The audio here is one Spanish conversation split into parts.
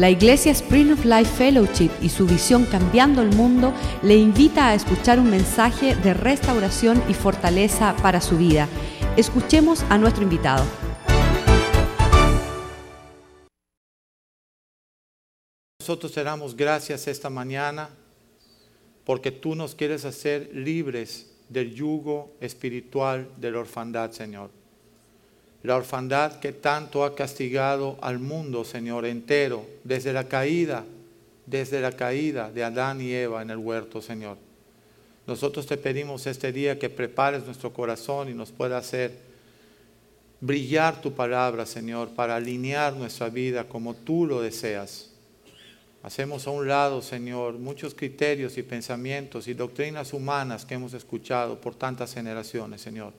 La Iglesia Spring of Life Fellowship y su visión Cambiando el Mundo le invita a escuchar un mensaje de restauración y fortaleza para su vida. Escuchemos a nuestro invitado. Nosotros te damos gracias esta mañana porque tú nos quieres hacer libres del yugo espiritual de la orfandad, Señor. La orfandad que tanto ha castigado al mundo, Señor, entero, desde la caída, desde la caída de Adán y Eva en el huerto, Señor. Nosotros te pedimos este día que prepares nuestro corazón y nos pueda hacer brillar tu palabra, Señor, para alinear nuestra vida como tú lo deseas. Hacemos a un lado, Señor, muchos criterios y pensamientos y doctrinas humanas que hemos escuchado por tantas generaciones, Señor.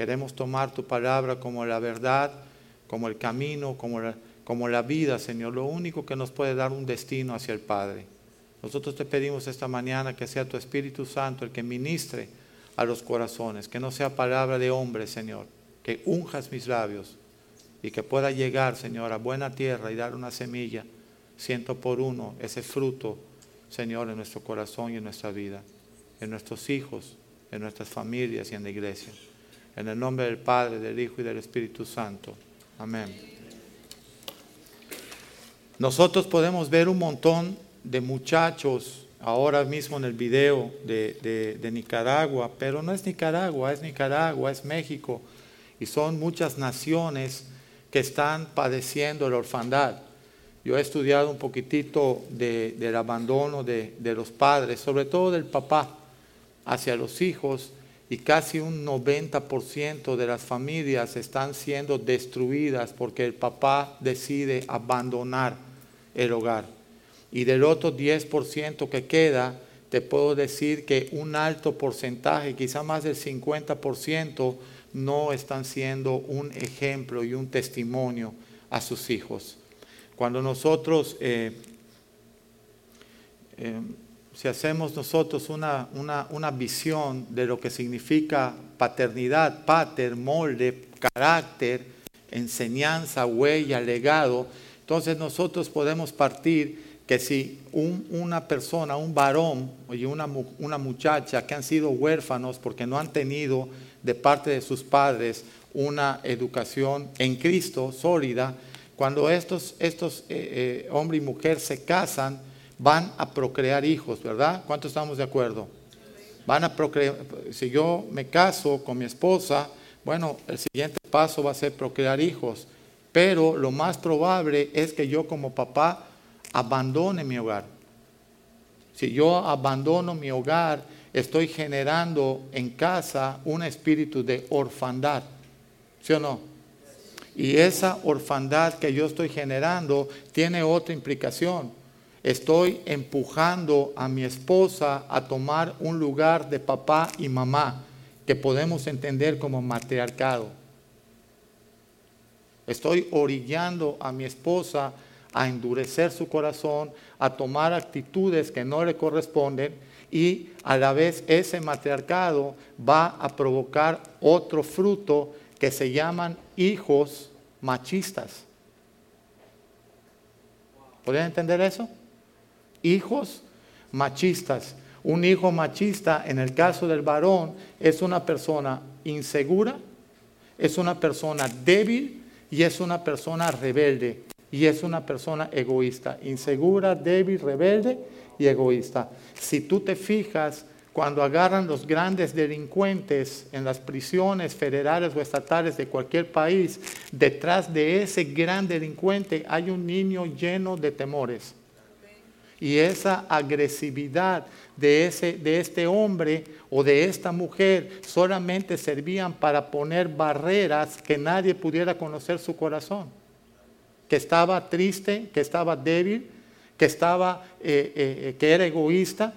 Queremos tomar tu palabra como la verdad, como el camino, como la, vida, Señor, lo único que nos puede dar un destino hacia el Padre. Nosotros te pedimos esta mañana que sea tu Espíritu Santo el que ministre a los corazones, que no sea palabra de hombre, Señor, que unjas mis labios y que pueda llegar, Señor, a buena tierra y dar una semilla, ciento por uno, ese fruto, Señor, en nuestro corazón y en nuestra vida, en nuestros hijos, en nuestras familias y en la iglesia. En el nombre del Padre, del Hijo y del Espíritu Santo. Amén. Nosotros podemos ver un montón de muchachos ahora mismo en el video de, de, Nicaragua, pero no es Nicaragua, es Nicaragua, es México. Y son muchas naciones que están padeciendo la orfandad. Yo he estudiado un poquitito del abandono de, de los padres, sobre todo del papá hacia los hijos y casi un 90% de las familias están siendo destruidas porque el papá decide abandonar el hogar. Y del otro 10% que queda, te puedo decir que un alto porcentaje, quizá más del 50%, no están siendo un ejemplo y un testimonio a sus hijos. Cuando nosotros eh, eh, si hacemos nosotros una, una, visión de lo que significa paternidad, pater, molde, carácter, enseñanza, huella, legado, entonces nosotros podemos partir que si una persona, un varón y una, una muchacha que han sido huérfanos porque no han tenido de parte de sus padres una educación en Cristo sólida, cuando estos, estos eh, eh, hombre y mujer se casan, van a procrear hijos, ¿verdad? ¿Cuántos estamos de acuerdo? Van a procrear, si yo me caso con mi esposa, bueno, el siguiente paso va a ser procrear hijos, pero lo más probable es que yo como papá abandone mi hogar. Si yo abandono mi hogar, estoy generando en casa un espíritu de orfandad, ¿sí o no? Y esa orfandad que yo estoy generando tiene otra implicación Estoy empujando a mi esposa a tomar un lugar de papá y mamá que podemos entender como matriarcado. Estoy orillando a mi esposa a endurecer su corazón, a tomar actitudes que no le corresponden y a la vez ese matriarcado va a provocar otro fruto que se llaman hijos machistas. ¿Pueden entender eso? Hijos machistas. Un hijo machista, en el caso del varón, es una persona insegura, es una persona débil y es una persona rebelde. Y es una persona egoísta, insegura, débil, rebelde y egoísta. Si tú te fijas, cuando agarran los grandes delincuentes en las prisiones federales o estatales de cualquier país, detrás de ese gran delincuente hay un niño lleno de temores y esa agresividad de, ese, de este hombre o de esta mujer solamente servían para poner barreras que nadie pudiera conocer su corazón. Que estaba triste, que estaba débil, que, estaba, eh, eh, que era egoísta.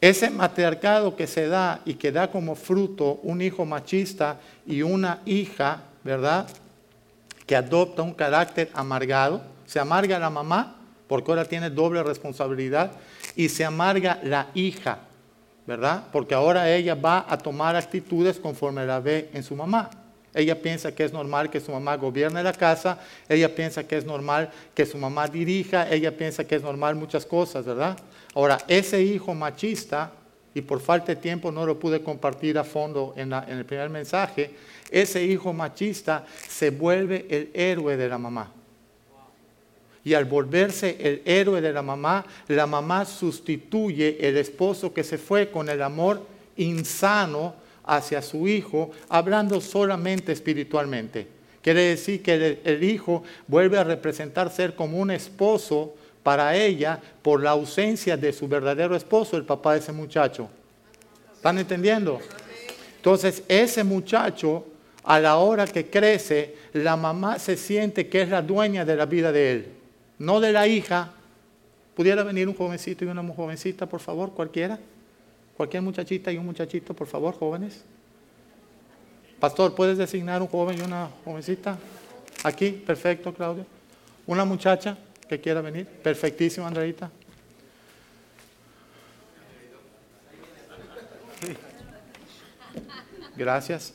Ese matriarcado que se da y que da como fruto un hijo machista y una hija, ¿verdad? Que adopta un carácter amargado. Se amarga la mamá porque ahora tiene doble responsabilidad y se amarga la hija, ¿verdad? Porque ahora ella va a tomar actitudes conforme la ve en su mamá. Ella piensa que es normal que su mamá gobierne la casa, ella piensa que es normal que su mamá dirija, ella piensa que es normal muchas cosas, ¿verdad? Ahora, ese hijo machista, y por falta de tiempo no lo pude compartir a fondo en, en el primer mensaje, ese hijo machista se vuelve el héroe de la mamá. Y al volverse el héroe de la mamá, la mamá sustituye el esposo que se fue con el amor insano hacia su hijo, hablando solamente espiritualmente. Quiere decir que el, hijo vuelve a representar ser como un esposo para ella por la ausencia de su verdadero esposo, el papá de ese muchacho. ¿Están entendiendo? Entonces, ese muchacho, a la hora que crece, la mamá se siente que es la dueña de la vida de él, no de la hija. ¿Pudiera venir un jovencito y una jovencita, por favor, cualquiera? Cualquier muchachita y un muchachito, por favor, jóvenes. Pastor, ¿puedes designar un joven y una jovencita? Aquí, perfecto, Claudio. Una muchacha que quiera venir. Perfectísimo, Andreita. Gracias.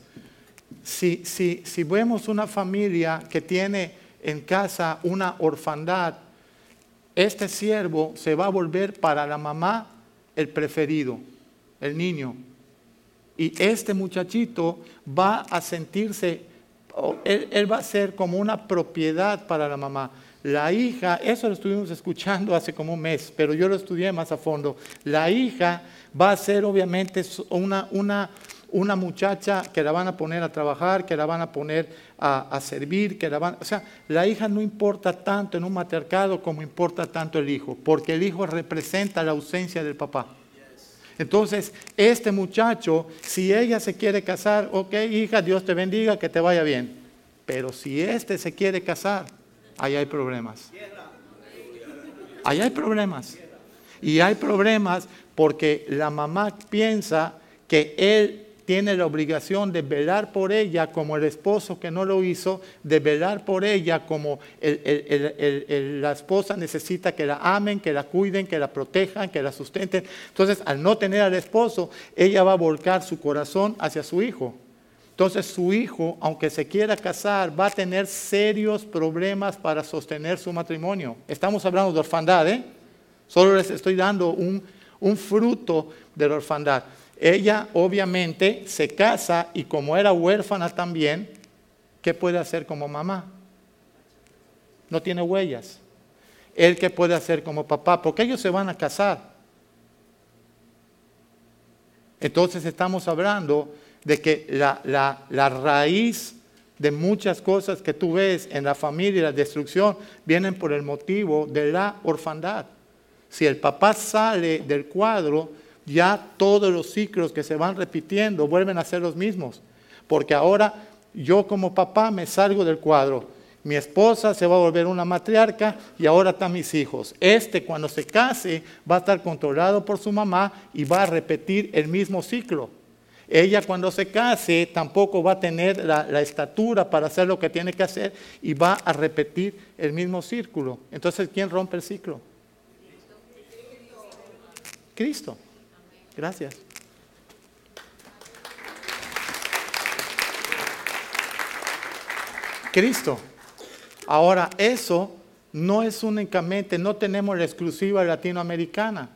Si, si, si vemos una familia que tiene en casa una orfandad, este siervo se va a volver para la mamá el preferido el niño. Y este muchachito va a sentirse, él, va a ser como una propiedad para la mamá. La hija, eso lo estuvimos escuchando hace como un mes, pero yo lo estudié más a fondo. La hija va a ser obviamente una, una, una muchacha que la van a poner a trabajar, que la van a poner a, a, servir, que la van... O sea, la hija no importa tanto en un matriarcado como importa tanto el hijo, porque el hijo representa la ausencia del papá. Entonces, este muchacho, si ella se quiere casar, ok, hija, Dios te bendiga, que te vaya bien. Pero si este se quiere casar, ahí hay problemas. Ahí hay problemas. Y hay problemas porque la mamá piensa que él tiene la obligación de velar por ella como el esposo que no lo hizo, de velar por ella como la esposa necesita que la amen, que la cuiden, que la protejan, que la sustenten. Entonces, al no tener al esposo, ella va a volcar su corazón hacia su hijo. Entonces su hijo, aunque se quiera casar, va a tener serios problemas para sostener su matrimonio. Estamos hablando de orfandad, ¿eh? Solo les estoy dando un, un fruto de la orfandad. Ella obviamente se casa y como era huérfana también, ¿qué puede hacer como mamá? No tiene huellas. ¿Él qué puede hacer como papá? Porque ellos se van a casar. Entonces estamos hablando de que la, la, raíz de muchas cosas que tú ves en la familia y la destrucción vienen por el motivo de la orfandad. Si el papá sale del cuadro, ya todos los ciclos que se van repitiendo vuelven a ser los mismos. Porque ahora yo como papá me salgo del cuadro. Mi esposa se va a volver una matriarca y ahora están mis hijos. Este cuando se case va a estar controlado por su mamá y va a repetir el mismo ciclo. Ella cuando se case tampoco va a tener la, la, estatura para hacer lo que tiene que hacer y va a repetir el mismo círculo. Entonces, ¿quién rompe el ciclo? Cristo. Gracias. Cristo. Ahora, eso no es únicamente, no tenemos la exclusiva latinoamericana,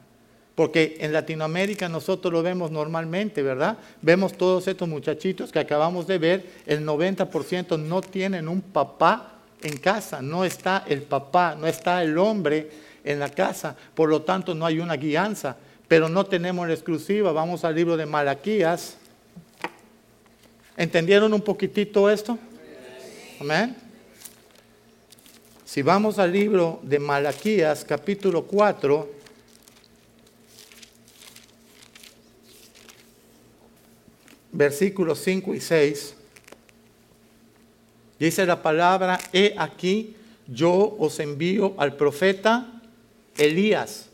porque en Latinoamérica nosotros lo vemos normalmente, ¿verdad? Vemos todos estos muchachitos que acabamos de ver, el 90% no tienen un papá en casa, no está el papá, no está el hombre en la casa, por lo tanto no hay una guianza pero no tenemos la exclusiva. Vamos al libro de Malaquías. ¿Entendieron un poquitito esto? Amén. Si vamos al libro de Malaquías, capítulo 4, versículos 5 y 6, dice la palabra, he aquí, yo os envío al profeta Elías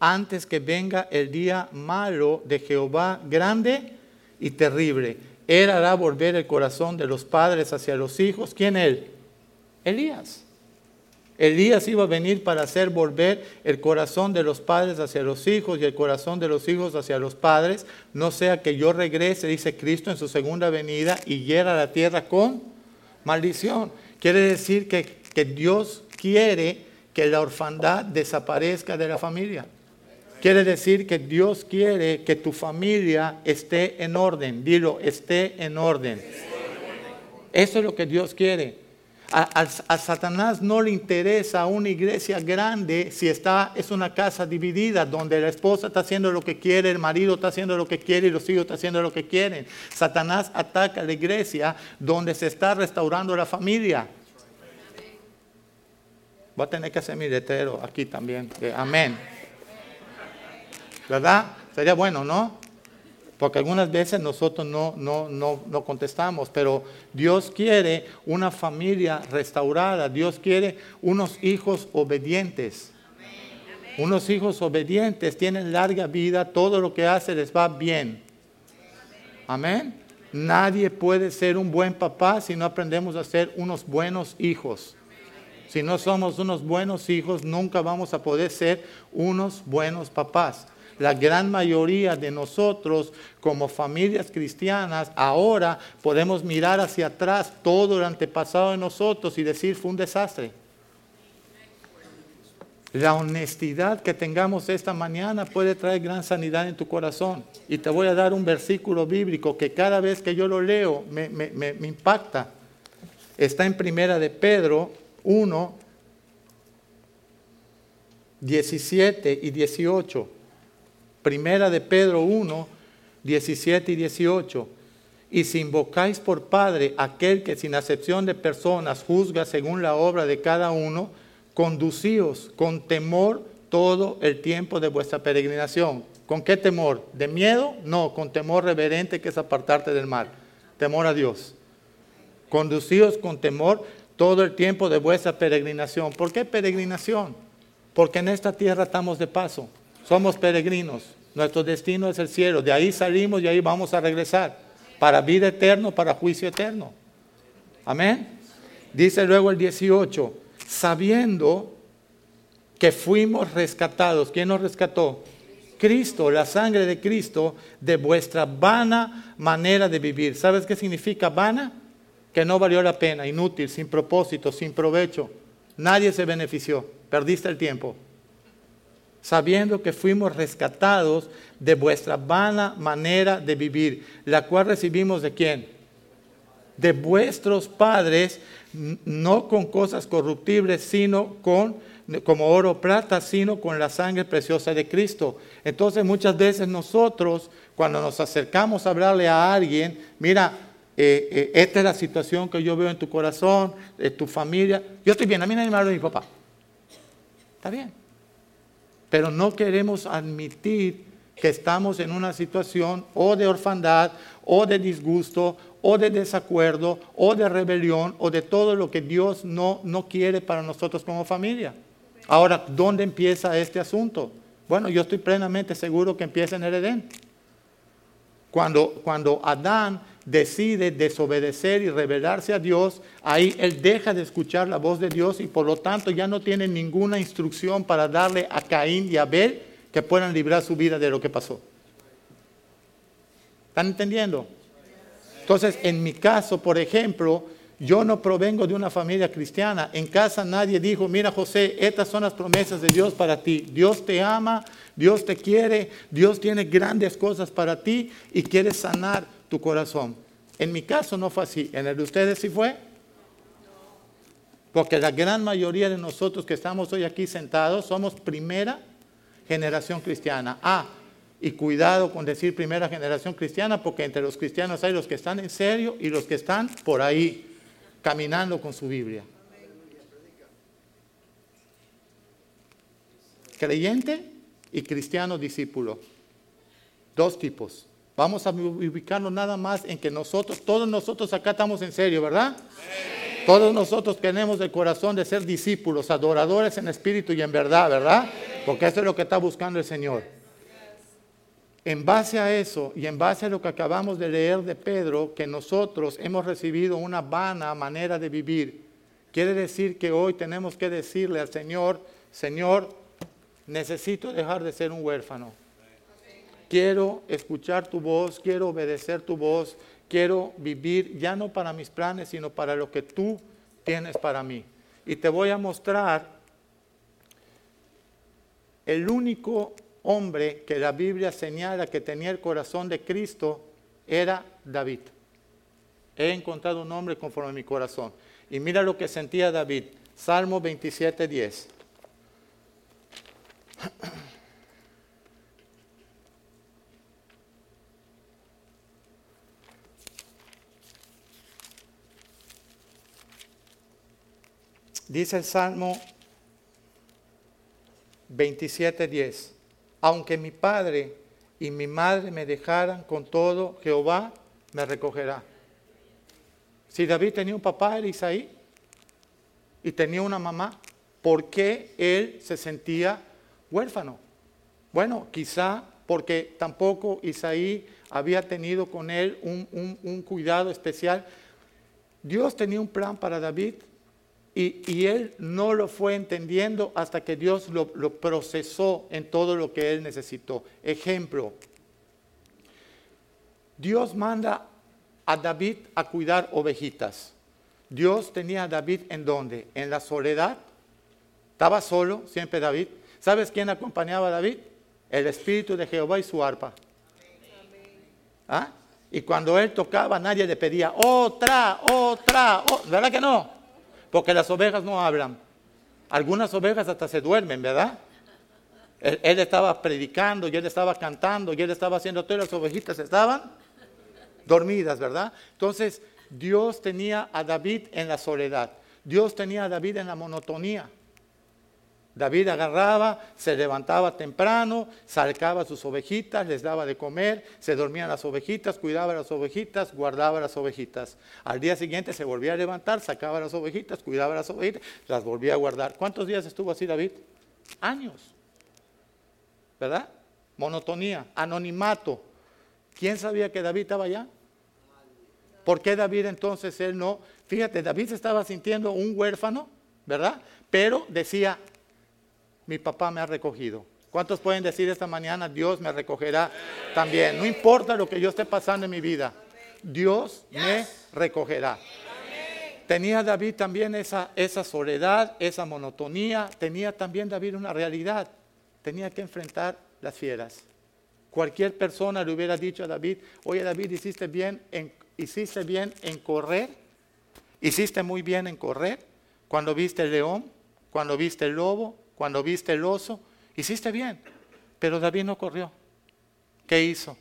antes que venga el día malo de Jehová grande y terrible. Él hará volver el corazón de los padres hacia los hijos. ¿Quién él? Elías. Elías iba a venir para hacer volver el corazón de los padres hacia los hijos y el corazón de los hijos hacia los padres, no sea que yo regrese, dice Cristo, en su segunda venida y hiera la tierra con maldición. Quiere decir que, que Dios quiere que la orfandad desaparezca de la familia. Quiere decir que Dios quiere que tu familia esté en orden. Dilo, esté en orden. Eso es lo que Dios quiere. A, Satanás no le interesa una iglesia grande si está, es una casa dividida donde la esposa está haciendo lo que quiere, el marido está haciendo lo que quiere y los hijos están haciendo lo que quieren. Satanás ataca a la iglesia donde se está restaurando la familia. Voy a tener que hacer mi letrero aquí también. amén. ¿Verdad? Sería bueno, ¿no? Porque algunas veces nosotros no, no, no, no, contestamos, pero Dios quiere una familia restaurada, Dios quiere unos hijos obedientes. Unos hijos obedientes tienen larga vida, todo lo que hace les va bien. Amén. Nadie puede ser un buen papá si no aprendemos a ser unos buenos hijos. Si no somos unos buenos hijos, nunca vamos a poder ser unos buenos papás la gran mayoría de nosotros como familias cristianas ahora podemos mirar hacia atrás todo el antepasado de nosotros y decir fue un desastre. La honestidad que tengamos esta mañana puede traer gran sanidad en tu corazón. Y te voy a dar un versículo bíblico que cada vez que yo lo leo me, me impacta. Está en primera de Pedro 1, 17 y 18. Primera de Pedro 1, 17 y 18. Y si invocáis por Padre aquel que sin acepción de personas juzga según la obra de cada uno, conducíos con temor todo el tiempo de vuestra peregrinación. ¿Con qué temor? ¿De miedo? No, con temor reverente que es apartarte del mal. Temor a Dios. Conducíos con temor todo el tiempo de vuestra peregrinación. ¿Por qué peregrinación? Porque en esta tierra estamos de paso. Somos peregrinos. Nuestro destino es el cielo. De ahí salimos y ahí vamos a regresar. Para vida eterna, para juicio eterno. Amén. Dice luego el 18, sabiendo que fuimos rescatados. ¿Quién nos rescató? Cristo, la sangre de Cristo, de vuestra vana manera de vivir. ¿Sabes qué significa vana? Que no valió la pena, inútil, sin propósito, sin provecho. Nadie se benefició. Perdiste el tiempo sabiendo que fuimos rescatados de vuestra vana manera de vivir, la cual recibimos de quién? De vuestros padres, no con cosas corruptibles, sino con como oro plata, sino con la sangre preciosa de Cristo. Entonces muchas veces nosotros, cuando nos acercamos a hablarle a alguien, mira, eh, eh, esta es la situación que yo veo en tu corazón, en tu familia, yo estoy bien, a mí nadie me habla de mi papá. Está bien pero no queremos admitir que estamos en una situación o de orfandad, o de disgusto, o de desacuerdo, o de rebelión, o de todo lo que Dios no, no quiere para nosotros como familia. Ahora, ¿dónde empieza este asunto? Bueno, yo estoy plenamente seguro que empieza en el Edén. Cuando, cuando Adán decide desobedecer y rebelarse a Dios, ahí él deja de escuchar la voz de Dios y por lo tanto ya no tiene ninguna instrucción para darle a Caín y a Abel que puedan librar su vida de lo que pasó. ¿Están entendiendo? Entonces, en mi caso, por ejemplo, yo no provengo de una familia cristiana. En casa nadie dijo, mira José, estas son las promesas de Dios para ti. Dios te ama, Dios te quiere, Dios tiene grandes cosas para ti y quiere sanar tu corazón. En mi caso no fue así. ¿En el de ustedes sí fue? Porque la gran mayoría de nosotros que estamos hoy aquí sentados somos primera generación cristiana. Ah, y cuidado con decir primera generación cristiana, porque entre los cristianos hay los que están en serio y los que están por ahí, caminando con su Biblia. Creyente y cristiano discípulo. Dos tipos. Vamos a ubicarnos nada más en que nosotros, todos nosotros acá estamos en serio, ¿verdad? Todos nosotros tenemos el corazón de ser discípulos, adoradores en espíritu y en verdad, ¿verdad? Porque eso es lo que está buscando el Señor. En base a eso y en base a lo que acabamos de leer de Pedro, que nosotros hemos recibido una vana manera de vivir, Quiere decir que hoy tenemos que decirle al Señor, Señor, necesito dejar de ser un huérfano. Quiero escuchar tu voz, quiero obedecer tu voz, quiero vivir ya no para mis planes, sino para lo que tú tienes para mí. Y te voy a mostrar el único hombre que la Biblia señala que tenía el corazón de Cristo era David. He encontrado un hombre conforme a mi corazón. Y mira lo que sentía David. Salmo 27, 10. Dice el Salmo 27:10, aunque mi padre y mi madre me dejaran con todo, Jehová me recogerá. Si David tenía un papá, era Isaí, y tenía una mamá, ¿por qué él se sentía huérfano? Bueno, quizá porque tampoco Isaí había tenido con él un, un cuidado especial. Dios tenía un plan para David y, él no lo fue entendiendo hasta que Dios lo, procesó en todo lo que él necesitó. Ejemplo, Dios manda a David a cuidar ovejitas. Dios tenía a David en dónde? En la soledad. Estaba solo, siempre David. ¿Sabes quién acompañaba a David? El Espíritu de Jehová y su arpa. ¿Ah? Y cuando él tocaba, nadie le pedía otra, otra, otra. ¿verdad que no? Porque las ovejas no hablan. Algunas ovejas hasta se duermen, ¿verdad? Él, estaba predicando y él estaba cantando y él estaba haciendo todo, las ovejitas estaban dormidas, ¿verdad? Entonces, Dios tenía a David en la soledad. Dios tenía a David en la monotonía. David agarraba, se levantaba temprano, sacaba sus ovejitas, les daba de comer, se dormían las ovejitas, cuidaba las ovejitas, guardaba las ovejitas. Al día siguiente se volvía a levantar, sacaba las ovejitas, cuidaba las ovejitas, las volvía a guardar. ¿Cuántos días estuvo así David? Años. ¿Verdad? Monotonía, anonimato. ¿Quién sabía que David estaba allá? ¿Por qué David entonces él no? Fíjate, David se estaba sintiendo un huérfano, ¿verdad? Pero decía, mi papá me ha recogido. ¿Cuántos pueden decir esta mañana, Dios me recogerá también? No importa lo que yo esté pasando en mi vida, Dios me recogerá. Tenía David también esa, esa soledad, esa monotonía, tenía también David una realidad, tenía que enfrentar las fieras. Cualquier persona le hubiera dicho a David, oye David, hiciste bien en, hiciste bien en correr, hiciste muy bien en correr, cuando viste el león, cuando viste el lobo, cuando viste el oso, hiciste bien, pero David no corrió. ¿Qué hizo?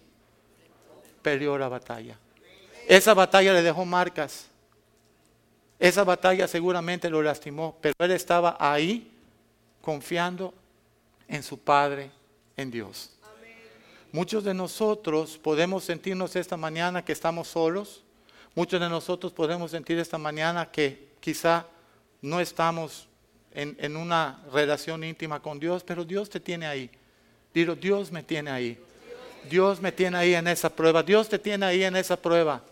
Peleó la batalla. Esa batalla le dejó marcas. Esa batalla seguramente lo lastimó, pero él estaba ahí confiando en su Padre, en Dios. Muchos de nosotros podemos sentirnos esta mañana que estamos solos. Muchos de nosotros podemos sentir esta mañana que quizá no estamos en, una relación íntima con Dios, pero Dios te tiene ahí. Digo, Dios me tiene ahí. Dios me tiene ahí en esa prueba. Dios te tiene ahí en esa prueba.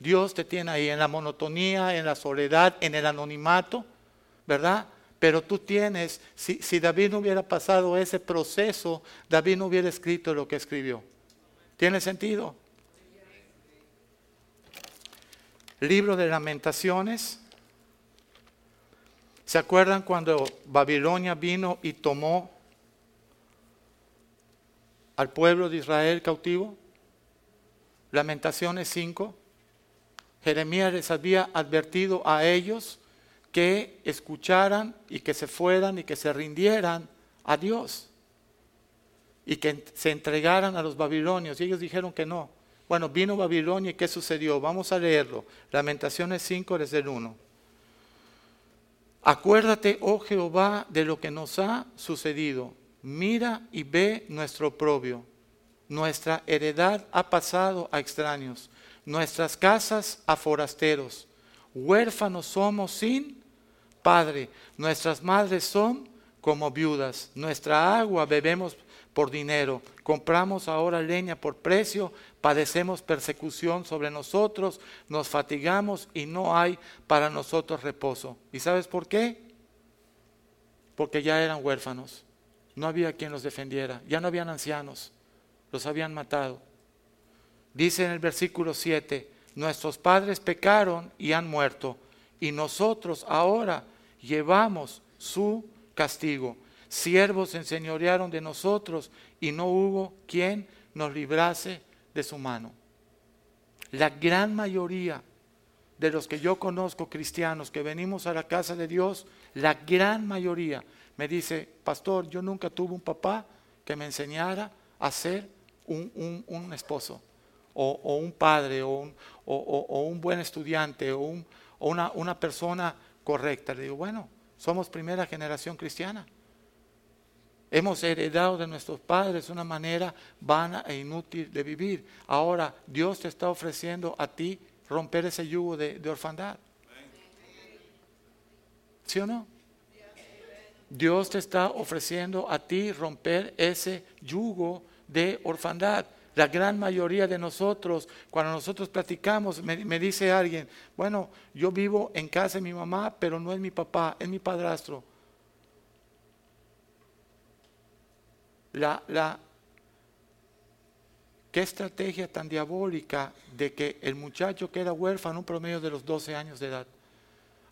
Dios te tiene ahí en la monotonía, en la soledad, en el anonimato, ¿verdad? Pero tú tienes, si, si, David no hubiera pasado ese proceso, David no hubiera escrito lo que escribió. ¿Tiene sentido? Libro de lamentaciones, ¿Se acuerdan cuando Babilonia vino y tomó al pueblo de Israel cautivo? Lamentaciones 5. Jeremías les había advertido a ellos que escucharan y que se fueran y que se rindieran a Dios y que se entregaran a los babilonios. Y ellos dijeron que no. Bueno, vino Babilonia y ¿qué sucedió? Vamos a leerlo. Lamentaciones 5 desde el 1. Acuérdate, oh Jehová, de lo que nos ha sucedido. Mira y ve nuestro oprobio. Nuestra heredad ha pasado a extraños, nuestras casas a forasteros. Huérfanos somos sin padre, nuestras madres son como viudas, nuestra agua bebemos por dinero, compramos ahora leña por precio, padecemos persecución sobre nosotros, nos fatigamos y no hay para nosotros reposo. ¿Y sabes por qué? Porque ya eran huérfanos, no había quien los defendiera, ya no habían ancianos, los habían matado. Dice en el versículo 7, nuestros padres pecaron y han muerto, y nosotros ahora llevamos su castigo siervos enseñorearon de nosotros y no hubo quien nos librase de su mano. La gran mayoría de los que yo conozco cristianos que venimos a la casa de Dios, la gran mayoría me dice, pastor, yo nunca tuve un papá que me enseñara a ser un, esposo, o, un padre, o un, o un, buen estudiante, o, una, una persona correcta. Le digo, bueno, somos primera generación cristiana. Hemos heredado de nuestros padres una manera vana e inútil de vivir. Ahora Dios te está ofreciendo a ti romper ese yugo de, orfandad. ¿Sí o no? Dios te está ofreciendo a ti romper ese yugo de orfandad. La gran mayoría de nosotros, cuando nosotros platicamos, me, me, dice alguien, bueno, yo vivo en casa de mi mamá, pero no es mi papá, es mi padrastro. La, la, qué estrategia tan diabólica de que el muchacho que era huérfano un promedio de los 12 años de edad.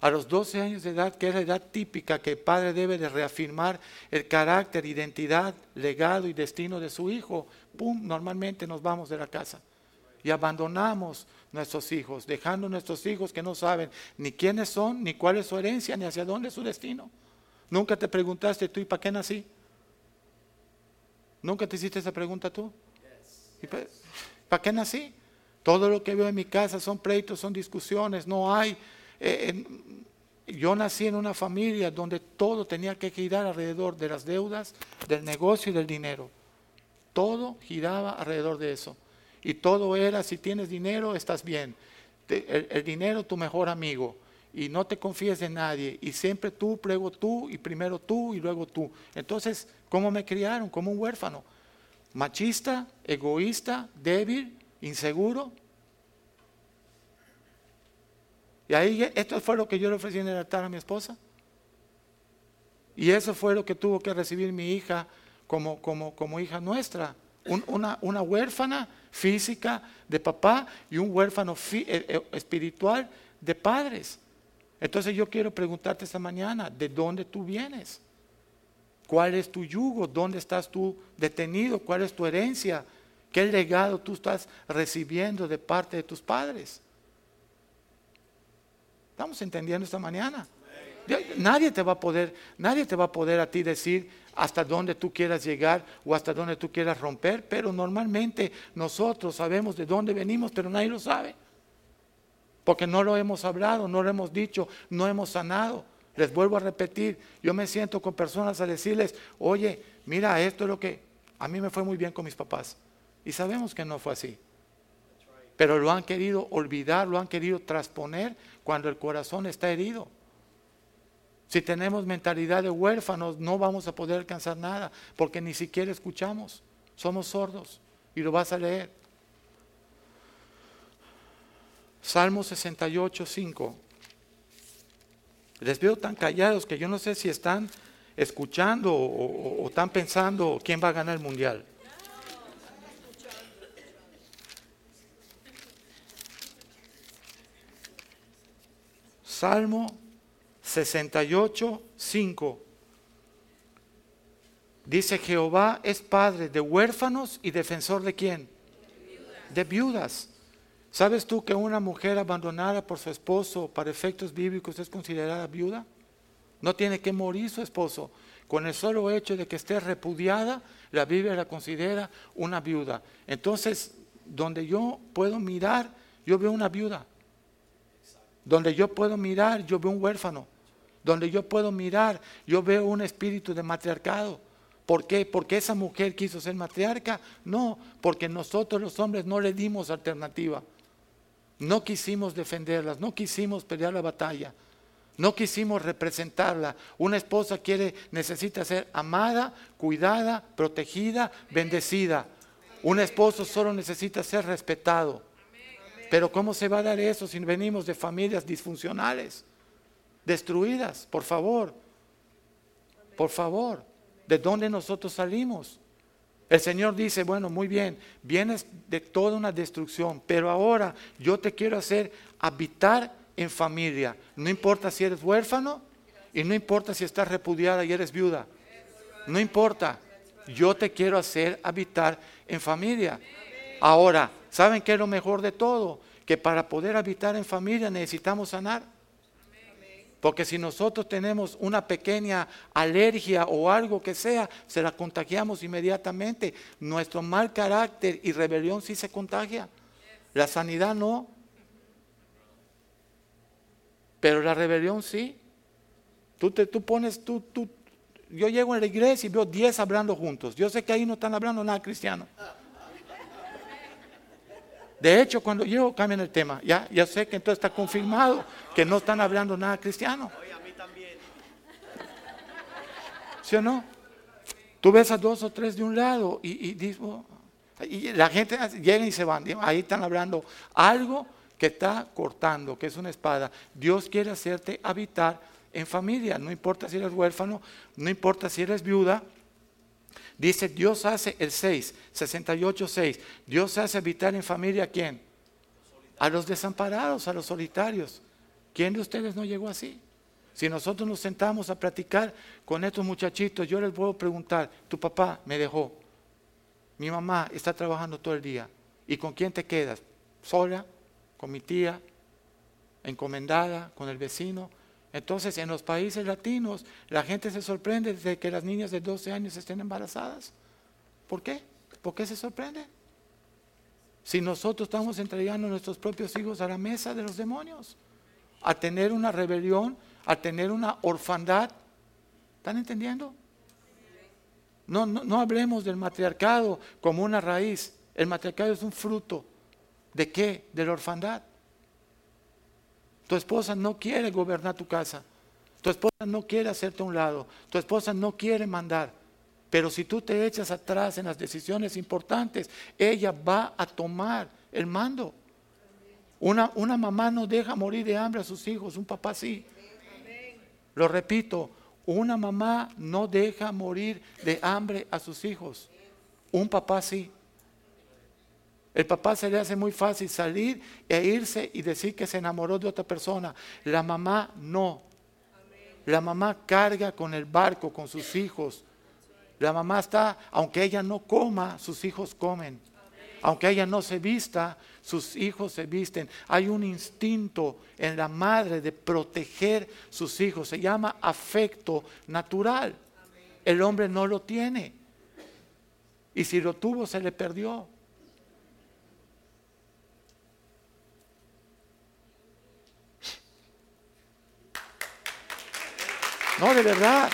A los 12 años de edad, que es la edad típica que el padre debe de reafirmar el carácter, identidad, legado y destino de su hijo, ¡pum! Normalmente nos vamos de la casa y abandonamos nuestros hijos, dejando nuestros hijos que no saben ni quiénes son, ni cuál es su herencia, ni hacia dónde es su destino. Nunca te preguntaste tú, ¿y para qué nací? ¿Nunca te hiciste esa pregunta tú? ¿Para qué nací? Todo lo que veo en mi casa son pleitos, son discusiones, no hay... Eh, yo nací en una familia donde todo tenía que girar alrededor de las deudas, del negocio y del dinero. Todo giraba alrededor de eso. Y todo era, si tienes dinero, estás bien. El, el dinero, tu mejor amigo. Y no te confíes de nadie. Y siempre tú, prego tú, y primero tú, y luego tú. Entonces, ¿Cómo me criaron? Como un huérfano. Machista, egoísta, débil, inseguro. Y ahí esto fue lo que yo le ofrecí en el altar a mi esposa. Y eso fue lo que tuvo que recibir mi hija como, como, como hija nuestra. una, una, huérfana física de papá y un huérfano eh, eh, espiritual de padres. Entonces yo quiero preguntarte esta mañana, ¿de dónde tú vienes? ¿Cuál es tu yugo? ¿Dónde estás tú detenido? ¿Cuál es tu herencia? ¿Qué legado tú estás recibiendo de parte de tus padres? ¿Estamos entendiendo esta mañana? Nadie te va a poder, nadie te va a poder a ti decir hasta dónde tú quieras llegar o hasta dónde tú quieras romper, pero normalmente nosotros sabemos de dónde venimos, pero nadie lo sabe. Porque no lo hemos hablado, no lo hemos dicho, no hemos sanado. Les vuelvo a repetir, yo me siento con personas a decirles, oye, mira, esto es lo que a mí me fue muy bien con mis papás. Y sabemos que no fue así. Pero lo han querido olvidar, lo han querido trasponer cuando el corazón está herido. Si tenemos mentalidad de huérfanos, no vamos a poder alcanzar nada, porque ni siquiera escuchamos. Somos sordos. Y lo vas a leer. Salmo 68, 5. Les veo tan callados que yo no sé si están escuchando o, están pensando quién va a ganar el mundial. Salmo 68, 5. Dice Jehová es padre de huérfanos y defensor de quién? De viudas. ¿Sabes tú que una mujer abandonada por su esposo para efectos bíblicos es considerada viuda? No tiene que morir su esposo. Con el solo hecho de que esté repudiada, la Biblia la considera una viuda. Entonces, donde yo puedo mirar, yo veo una viuda. Donde yo puedo mirar, yo veo un huérfano. Donde yo puedo mirar, yo veo un espíritu de matriarcado. ¿Por qué? ¿Porque esa mujer quiso ser matriarca? No, porque nosotros los hombres no le dimos alternativa. No quisimos defenderlas, no quisimos pelear la batalla. No quisimos representarla. Una esposa quiere, necesita ser amada, cuidada, protegida, bendecida. Un esposo solo necesita ser respetado. Pero ¿cómo se va a dar eso si venimos de familias disfuncionales, destruidas? Por favor, por favor, ¿de dónde nosotros salimos? El Señor dice, bueno, muy bien, vienes de toda una destrucción, pero ahora yo te quiero hacer habitar en familia. No importa si eres huérfano y no importa si estás repudiada y eres viuda. No importa. Yo te quiero hacer habitar en familia. Ahora, ¿saben qué es lo mejor de todo? Que para poder habitar en familia necesitamos sanar. Porque si nosotros tenemos una pequeña alergia o algo que sea, se la contagiamos inmediatamente. Nuestro mal carácter y rebelión sí se contagia. La sanidad no. Pero la rebelión sí. Tú, te, tú pones, tú, tú, yo llego a la iglesia y veo 10 hablando juntos. Yo sé que ahí no están hablando nada cristiano. De hecho, cuando llego cambian el tema. Ya, ya sé que entonces está confirmado que no están hablando nada cristiano. ¿Sí o no? Tú ves a dos o tres de un lado y, y, oh", y la gente llega y se van. Ahí están hablando algo que está cortando, que es una espada. Dios quiere hacerte habitar en familia, no importa si eres huérfano, no importa si eres viuda. Dice, Dios hace el 6, 68, 6. Dios hace habitar en familia a quién? A los desamparados, a los solitarios. ¿Quién de ustedes no llegó así? Si nosotros nos sentamos a platicar con estos muchachitos, yo les puedo preguntar, tu papá me dejó, mi mamá está trabajando todo el día, ¿y con quién te quedas? ¿Sola? con mi tía, encomendada, con el vecino. Entonces, en los países latinos, la gente se sorprende de que las niñas de 12 años estén embarazadas. ¿Por qué? ¿Por qué se sorprende? Si nosotros estamos entregando a nuestros propios hijos a la mesa de los demonios, a tener una rebelión, a tener una orfandad. ¿Están entendiendo? No, no, no hablemos del matriarcado como una raíz. El matriarcado es un fruto. ¿De qué? De la orfandad. Tu esposa no quiere gobernar tu casa. Tu esposa no quiere hacerte a un lado. Tu esposa no quiere mandar. Pero si tú te echas atrás en las decisiones importantes, ella va a tomar el mando. Una, una mamá no deja morir de hambre a sus hijos, un papá sí. Lo repito, una mamá no deja morir de hambre a sus hijos, un papá sí. El papá se le hace muy fácil salir e irse y decir que se enamoró de otra persona. La mamá no. La mamá carga con el barco, con sus hijos. La mamá está, aunque ella no coma, sus hijos comen. Aunque ella no se vista, sus hijos se visten. Hay un instinto en la madre de proteger sus hijos. Se llama afecto natural. El hombre no lo tiene. Y si lo tuvo, se le perdió. No, de verdad.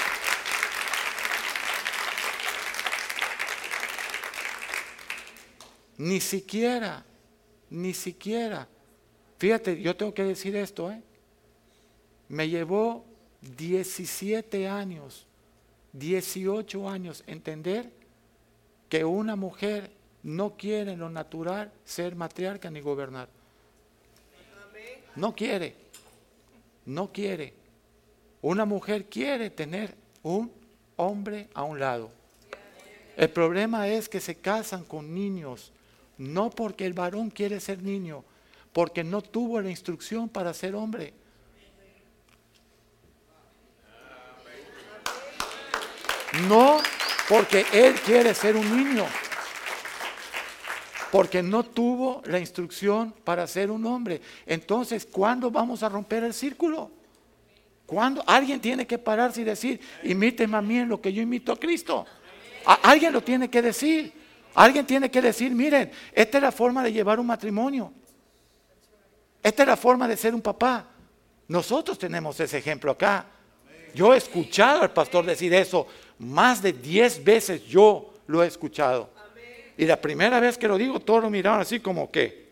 Ni siquiera, ni siquiera. Fíjate, yo tengo que decir esto, ¿eh? Me llevó 17 años, 18 años entender que una mujer no quiere en lo natural ser matriarca ni gobernar. No quiere, no quiere. Una mujer quiere tener un hombre a un lado. El problema es que se casan con niños, no porque el varón quiere ser niño, porque no tuvo la instrucción para ser hombre. No porque él quiere ser un niño, porque no tuvo la instrucción para ser un hombre. Entonces, ¿cuándo vamos a romper el círculo? Cuando alguien tiene que pararse y decir, imíteme a mí en lo que yo imito a Cristo. alguien lo tiene que decir. Alguien tiene que decir, miren, esta es la forma de llevar un matrimonio. Esta es la forma de ser un papá. Nosotros tenemos ese ejemplo acá. Yo he escuchado al pastor decir eso. Más de diez veces yo lo he escuchado. Y la primera vez que lo digo, todos lo miraron así como que.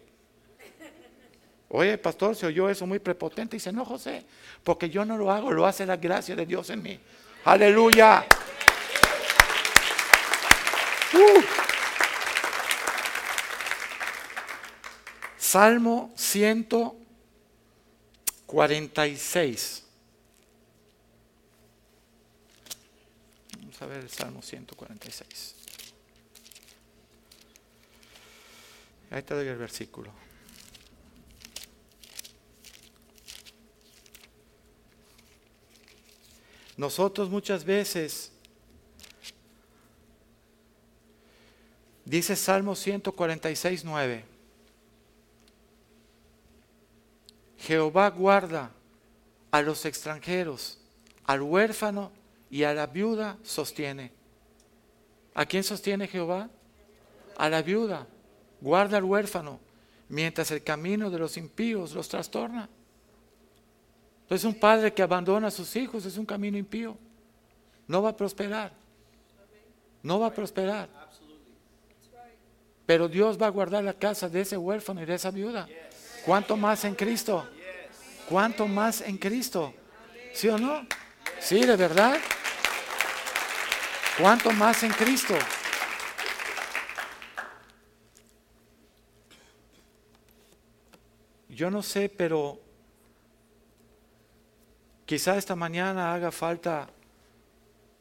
Oye, pastor, se oyó eso muy prepotente. Dice, no, José, porque yo no lo hago, lo hace la gracia de Dios en mí. Aleluya. Uh. Salmo 146. Vamos a ver el Salmo 146. Ahí te doy el versículo. Nosotros muchas veces, dice Salmo 146, 9, Jehová guarda a los extranjeros, al huérfano y a la viuda sostiene. ¿A quién sostiene Jehová? A la viuda. Guarda al huérfano, mientras el camino de los impíos los trastorna. Entonces un padre que abandona a sus hijos es un camino impío. No va a prosperar. No va a prosperar. Pero Dios va a guardar la casa de ese huérfano y de esa viuda. ¿Cuánto más en Cristo? ¿Cuánto más en Cristo? ¿Sí o no? Sí, de verdad. ¿Cuánto más en Cristo? Yo no sé, pero quizá esta mañana haga falta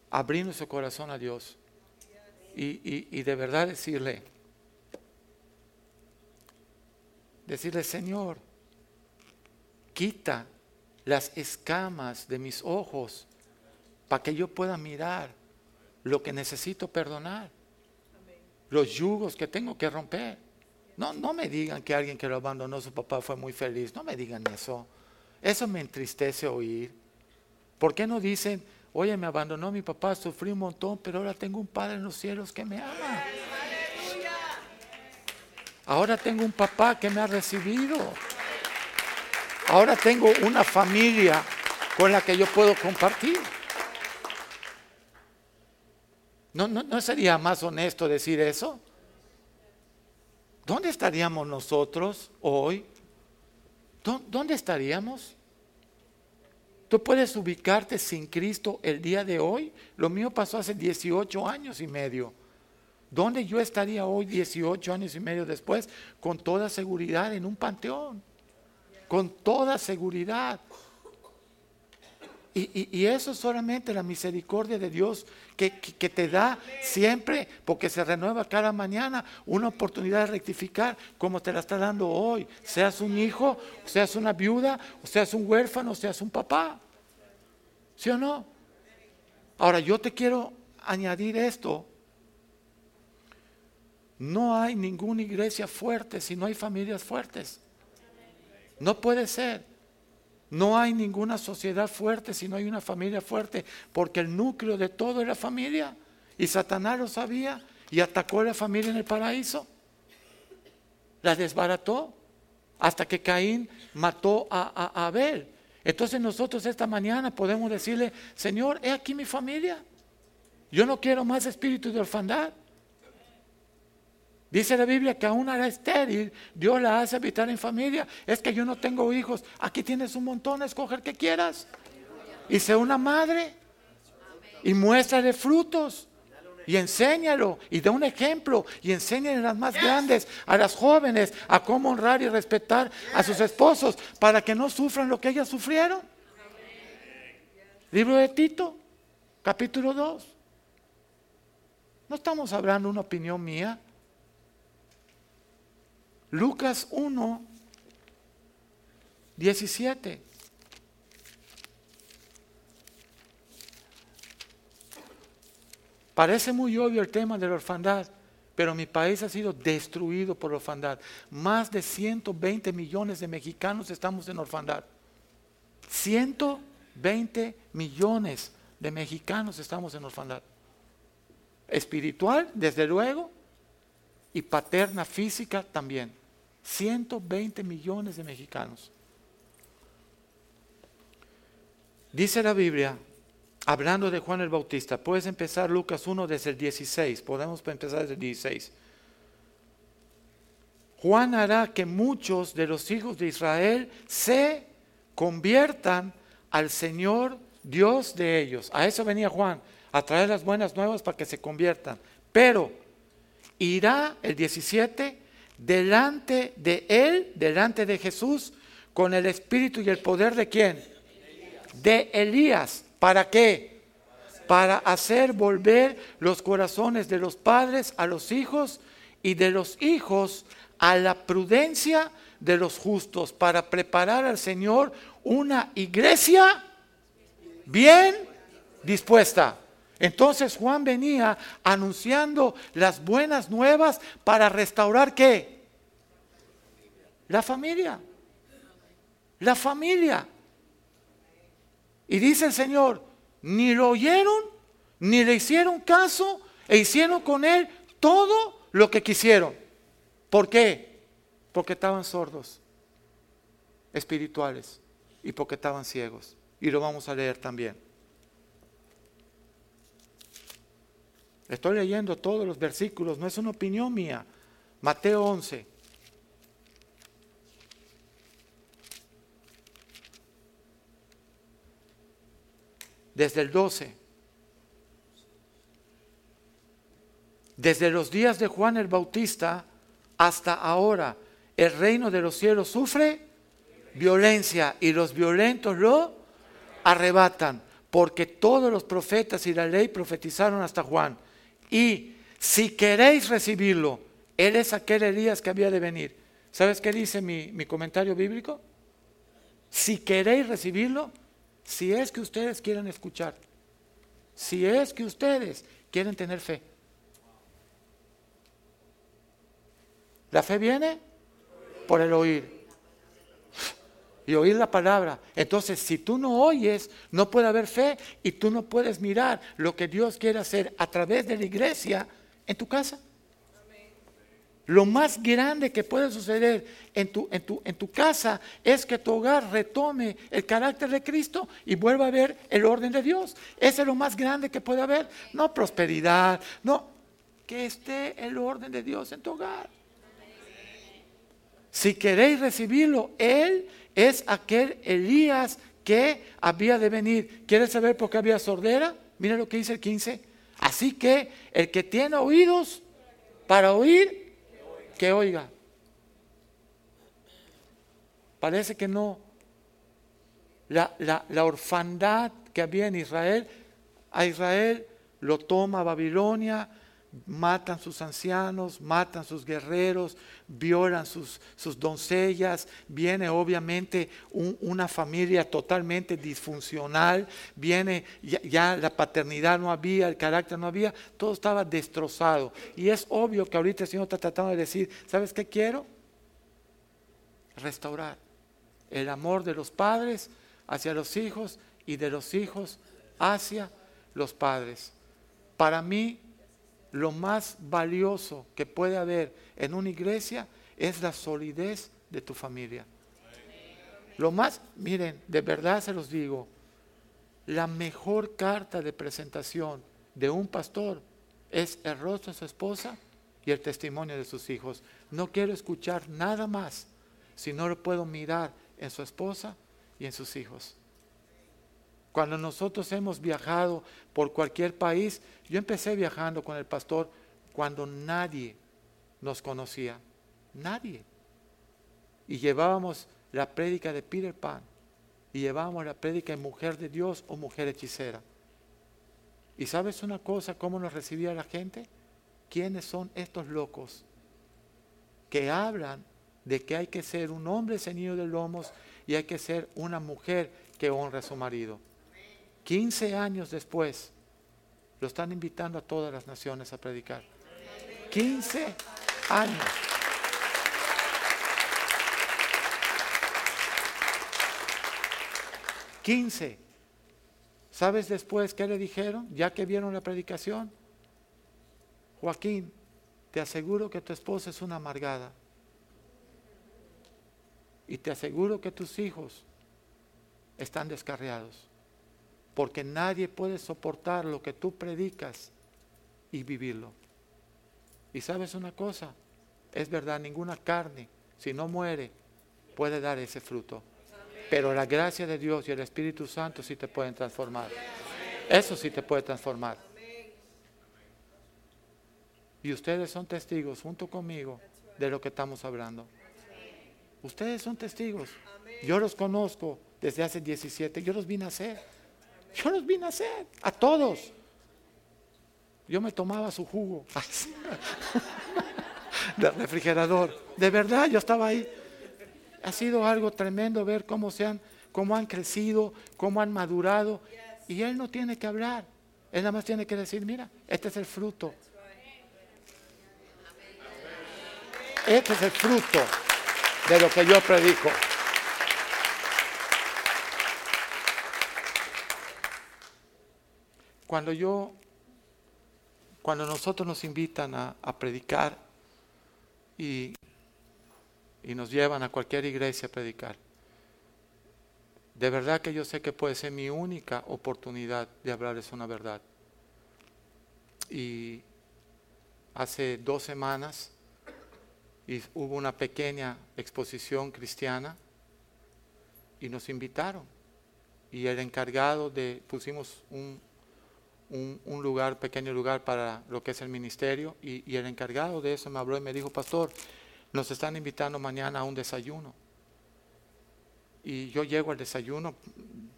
abrir nuestro corazón a Dios y, de verdad decirle, decirle, Señor, quita las escamas de mis ojos para que yo pueda mirar lo que necesito perdonar, los yugos que tengo que romper. No, no me digan que alguien que lo abandonó su papá fue muy feliz. No me digan eso. Eso me entristece oír. ¿Por qué no dicen, oye, me abandonó mi papá, sufrí un montón, pero ahora tengo un padre en los cielos que me ama? Ahora tengo un papá que me ha recibido. Ahora tengo una familia con la que yo puedo compartir. ¿No, no, no sería más honesto decir eso? ¿Dónde estaríamos nosotros hoy? ¿Dónde estaríamos? ¿Tú puedes ubicarte sin Cristo el día de hoy? Lo mío pasó hace 18 años y medio. ¿Dónde yo estaría hoy 18 años y medio después? Con toda seguridad en un panteón. Con toda seguridad. Y, eso es solamente la misericordia de Dios que, te da siempre, porque se renueva cada mañana, una oportunidad de rectificar como te la está dando hoy. Seas un hijo, seas una viuda, seas un huérfano, seas un papá. ¿Sí o no? Ahora yo te quiero añadir esto. No hay ninguna iglesia fuerte si no hay familias fuertes. No puede ser. No hay ninguna sociedad fuerte si no hay una familia fuerte, porque el núcleo de todo es la familia. Y Satanás lo sabía y atacó a la familia en el paraíso. La desbarató hasta que Caín mató a, Abel. Entonces nosotros esta mañana podemos decirle, Señor, he aquí mi familia. Yo no quiero más espíritu de orfandad. Dice la Biblia que aún era estéril, Dios la hace habitar en familia. Es que yo no tengo hijos. Aquí tienes un montón, escoger que quieras. Y sé una madre. Y muéstrale frutos. Y enséñalo. Y da un ejemplo. Y enséñale a las más grandes, a las jóvenes, a cómo honrar y respetar a sus esposos para que no sufran lo que ellas sufrieron. Libro de Tito, capítulo 2. No estamos hablando de una opinión mía. Lucas 1, 17. Parece muy obvio el tema de la orfandad, pero mi país ha sido destruido por la orfandad. Más de 120 millones de mexicanos estamos en orfandad. 120 millones de mexicanos estamos en orfandad. Espiritual, desde luego, y paterna física también. 120 millones de mexicanos. Dice la Biblia, hablando de Juan el Bautista, puedes empezar Lucas 1 desde el 16, podemos empezar desde el 16. Juan hará que muchos de los hijos de Israel se conviertan al Señor Dios de ellos. A eso venía Juan, a traer las buenas nuevas para que se conviertan. Pero irá el 17 delante de él, delante de Jesús, con el espíritu y el poder de quién? De Elías. ¿Para qué? Para hacer volver los corazones de los padres a los hijos y de los hijos a la prudencia de los justos, para preparar al Señor una iglesia bien dispuesta. Entonces Juan venía anunciando las buenas nuevas para restaurar qué? La familia. La familia. Y dice el Señor, ni lo oyeron, ni le hicieron caso, e hicieron con él todo lo que quisieron. ¿Por qué? Porque estaban sordos, espirituales, y porque estaban ciegos. Y lo vamos a leer también. Estoy leyendo todos los versículos, no es una opinión mía. Mateo 11. Desde el 12. Desde los días de Juan el Bautista hasta ahora, el reino de los cielos sufre violencia y los violentos lo arrebatan, porque todos los profetas y la ley profetizaron hasta Juan. Y si queréis recibirlo, Él es aquel Elías que había de venir. ¿Sabes qué dice mi, mi comentario bíblico? Si queréis recibirlo, si es que ustedes quieren escuchar, si es que ustedes quieren tener fe. La fe viene por el oír. Y oír la palabra. Entonces, si tú no oyes, no puede haber fe y tú no puedes mirar lo que Dios quiere hacer a través de la iglesia en tu casa. Lo más grande que puede suceder en tu, en, tu, en tu, casa es que tu hogar retome el carácter de Cristo y vuelva a ver el orden de Dios. Ese es lo más grande que puede haber. No prosperidad, no, que esté el orden de Dios en tu hogar. Si queréis recibirlo, Él es aquel Elías que había de venir. ¿Quieres saber por qué había sordera? Mira lo que dice el 15. Así que el que tiene oídos para oír, que oiga. Parece que no. La, la orfandad que había en Israel, a Israel lo toma Babilonia, matan sus ancianos, matan sus guerreros, violan sus, sus doncellas, viene obviamente una familia totalmente disfuncional, viene ya, la paternidad no había, el carácter no había, todo estaba destrozado. Y es obvio que ahorita el Señor está tratando de decir, ¿sabes qué quiero? Restaurar el amor de los padres hacia los hijos y de los hijos hacia los padres. Para mí lo más valioso que puede haber en una iglesia es la solidez de tu familia. Lo más, miren, de verdad se los digo, la mejor carta de presentación de un pastor es el rostro de su esposa y el testimonio de sus hijos. No quiero escuchar nada más si no lo puedo mirar en su esposa y en sus hijos. Cuando nosotros hemos viajado por cualquier país, yo empecé viajando con el pastor cuando nadie nos conocía, nadie. Y llevábamos la prédica de Peter Pan y llevábamos la prédica de mujer de Dios o mujer hechicera. ¿Y sabes una cosa, cómo nos recibía la gente? ¿Quiénes son estos locos que hablan de que hay que ser un hombre ceñido de lomos y hay que ser una mujer que honra a su marido? 15 años después, lo están invitando a todas las naciones a predicar. 15 años. Quince. ¿Sabes después qué le dijeron? Ya que vieron la predicación. Joaquín, te aseguro que tu esposa es una amargada. Y te aseguro que tus hijos están descarriados porque nadie puede soportar lo que tú predicas y vivirlo. Y sabes una cosa, es verdad, ninguna carne, si no muere, puede dar ese fruto. Pero la gracia de Dios y el Espíritu Santo sí te pueden transformar. Eso sí te puede transformar. Y ustedes son testigos junto conmigo de lo que estamos hablando. Ustedes son testigos. Yo los conozco desde hace 17. Yo los vine a hacer. Yo los vine a hacer. A todos. Yo me tomaba su jugo del refrigerador. De verdad, yo estaba ahí. Ha sido algo tremendo ver cómo se han, cómo han crecido, cómo han madurado. Y él no tiene que hablar. Él nada más tiene que decir, mira, este es el fruto. Este es el fruto de lo que yo predico. Cuando yo, cuando nosotros nos invitan a, predicar y, nos llevan a cualquier iglesia a predicar, de verdad que yo sé que puede ser mi única oportunidad de hablarles una verdad. Y hace dos semanas hubo una pequeña exposición cristiana y nos invitaron. Y el encargado de, pusimos un, un, lugar, pequeño lugar para lo que es el ministerio, y, y, el encargado de eso me habló y me dijo, pastor, nos están invitando mañana a un desayuno. Y yo llego al desayuno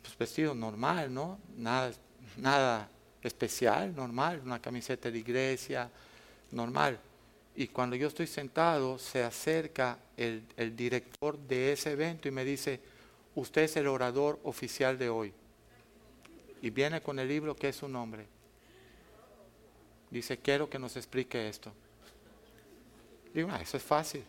pues, vestido normal, ¿no? Nada, nada especial, normal, una camiseta de iglesia, normal. Y cuando yo estoy sentado, se acerca el, director de ese evento y me dice, usted es el orador oficial de hoy. Y viene con el libro que es su nombre. Dice, quiero que nos explique esto. Digo, ah, eso es fácil.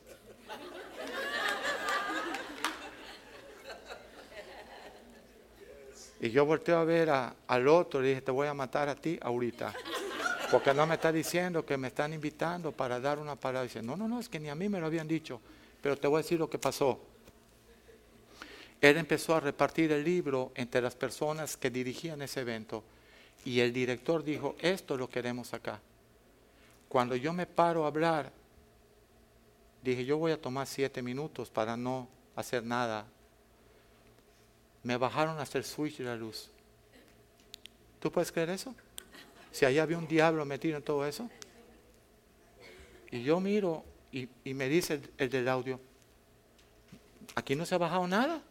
Y yo volteo a ver al otro y dije, te voy a matar a ti ahorita. Porque no me está diciendo que me están invitando para dar una palabra. Dice, no, no, no, es que ni a mí me lo habían dicho. Pero te voy a decir lo que pasó. Él empezó a repartir el libro entre las personas que dirigían ese evento. Y el director dijo, esto lo queremos acá. Cuando yo me paro a hablar, dije, yo voy a tomar siete minutos para no hacer nada. Me bajaron hasta el switch de la luz. ¿Tú puedes creer eso? si allá había un diablo metido en todo eso. Y yo miro y, me dice el, del audio, aquí no se ha bajado nada.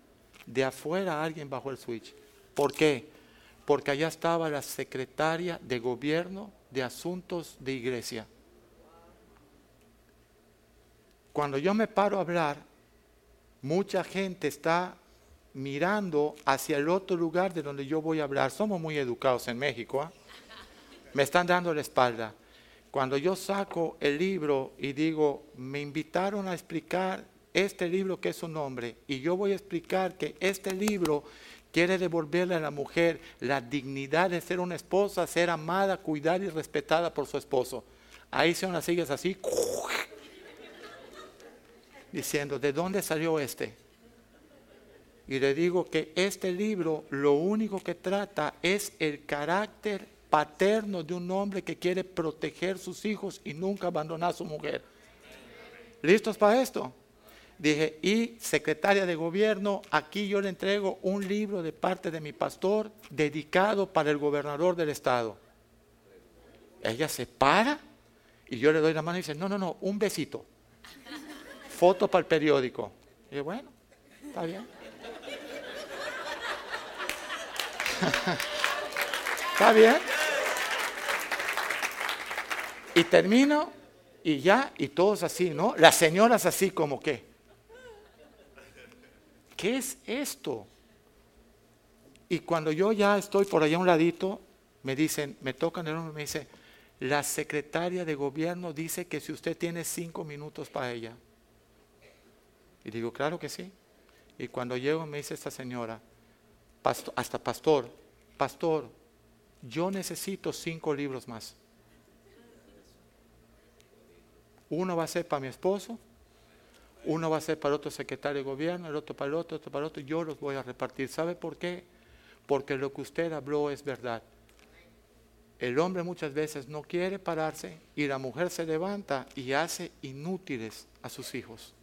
De afuera alguien bajó el switch. ¿Por qué? Porque allá estaba la secretaria de gobierno de asuntos de iglesia. Cuando yo me paro a hablar, mucha gente está mirando hacia el otro lugar de donde yo voy a hablar. Somos muy educados en México. ¿ah? me están dando la espalda. Cuando yo saco el libro y digo, me invitaron a explicar este libro que es su nombre, y yo voy a explicar que este libro quiere devolverle a la mujer la dignidad de ser una esposa, ser amada, cuidada y respetada por su esposo. Ahí son las sillas así, diciendo, ¿de dónde salió este? Y le digo que este libro lo único que trata es el carácter paterno de un hombre que quiere proteger sus hijos y nunca abandonar a su mujer. ¿Listos para esto? Dije, y secretaria de gobierno, aquí yo le entrego un libro de parte de mi pastor dedicado para el gobernador del estado. Ella se para y yo le doy la mano y dice, no, no, no, un besito. Foto para el periódico. Y bueno, está bien. ¿Está bien? Y termino y ya, y todos así, ¿no? Las señoras así como que, ¿qué es esto? Y cuando yo ya estoy por allá a un ladito, me dicen, me tocan el hombro y me dice, la secretaria de gobierno dice que si usted tiene cinco minutos para ella. Y digo, claro que sí. Y cuando llego me dice esta señora, hasta pastor, pastor, yo necesito cinco libros más. Uno va a ser para mi esposo, uno va a ser para otro secretario de gobierno, el otro para el otro, otro para el otro. Yo los voy a repartir. ¿Sabe por qué? Porque lo que usted habló es verdad. el hombre muchas veces no quiere pararse y la mujer se levanta y hace inútiles a sus hijos.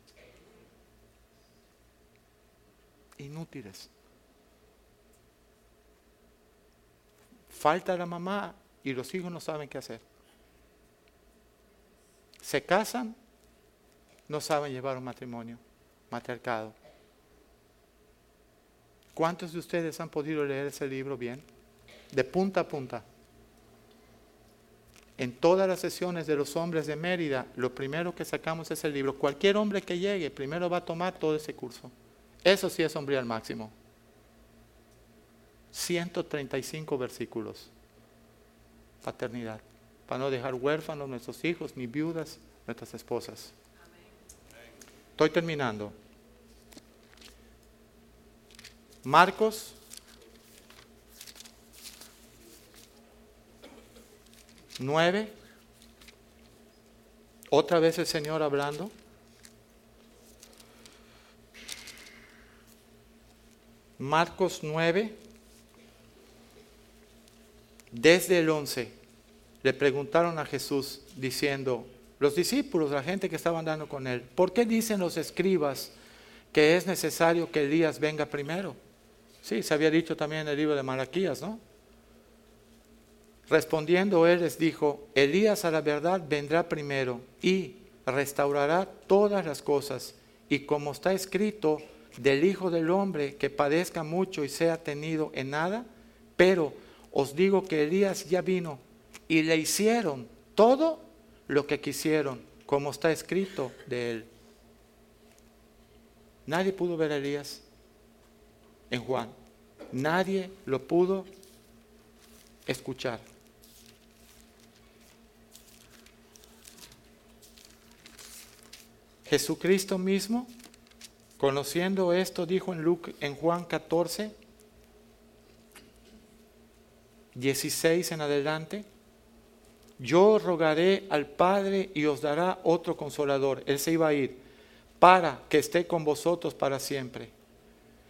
Inútiles. Falta la mamá y los hijos no saben qué hacer. Se casan, no saben llevar un matrimonio, matriarcado. ¿Cuántos de ustedes han podido leer ese libro bien? De punta a punta. En todas las sesiones de los hombres de Mérida, lo primero que sacamos es el libro. Cualquier hombre que llegue, primero va a tomar todo ese curso. Eso sí es hombre al máximo. 135 versículos. Paternidad. Para no dejar huérfanos nuestros hijos, ni viudas, nuestras esposas. Estoy terminando. Marcos nueve. Otra vez el Señor hablando. Marcos 9, desde el 11, le preguntaron a Jesús diciendo, los discípulos, la gente que estaba andando con él, ¿por qué dicen los escribas que es necesario que Elías venga primero? Sí, se había dicho también en el libro de Malaquías, ¿no? Respondiendo él les dijo, Elías a la verdad vendrá primero y restaurará todas las cosas. Y como está escrito del Hijo del Hombre que padezca mucho y sea tenido en nada, pero os digo que Elías ya vino y le hicieron todo lo que quisieron, como está escrito de él. Nadie pudo ver a Elías en Juan. Nadie lo pudo escuchar. Jesucristo mismo, conociendo esto, dijo en, Luke, en Juan 14, 16 en adelante, yo rogaré al Padre y os dará otro consolador. Él se iba a ir para que esté con vosotros para siempre.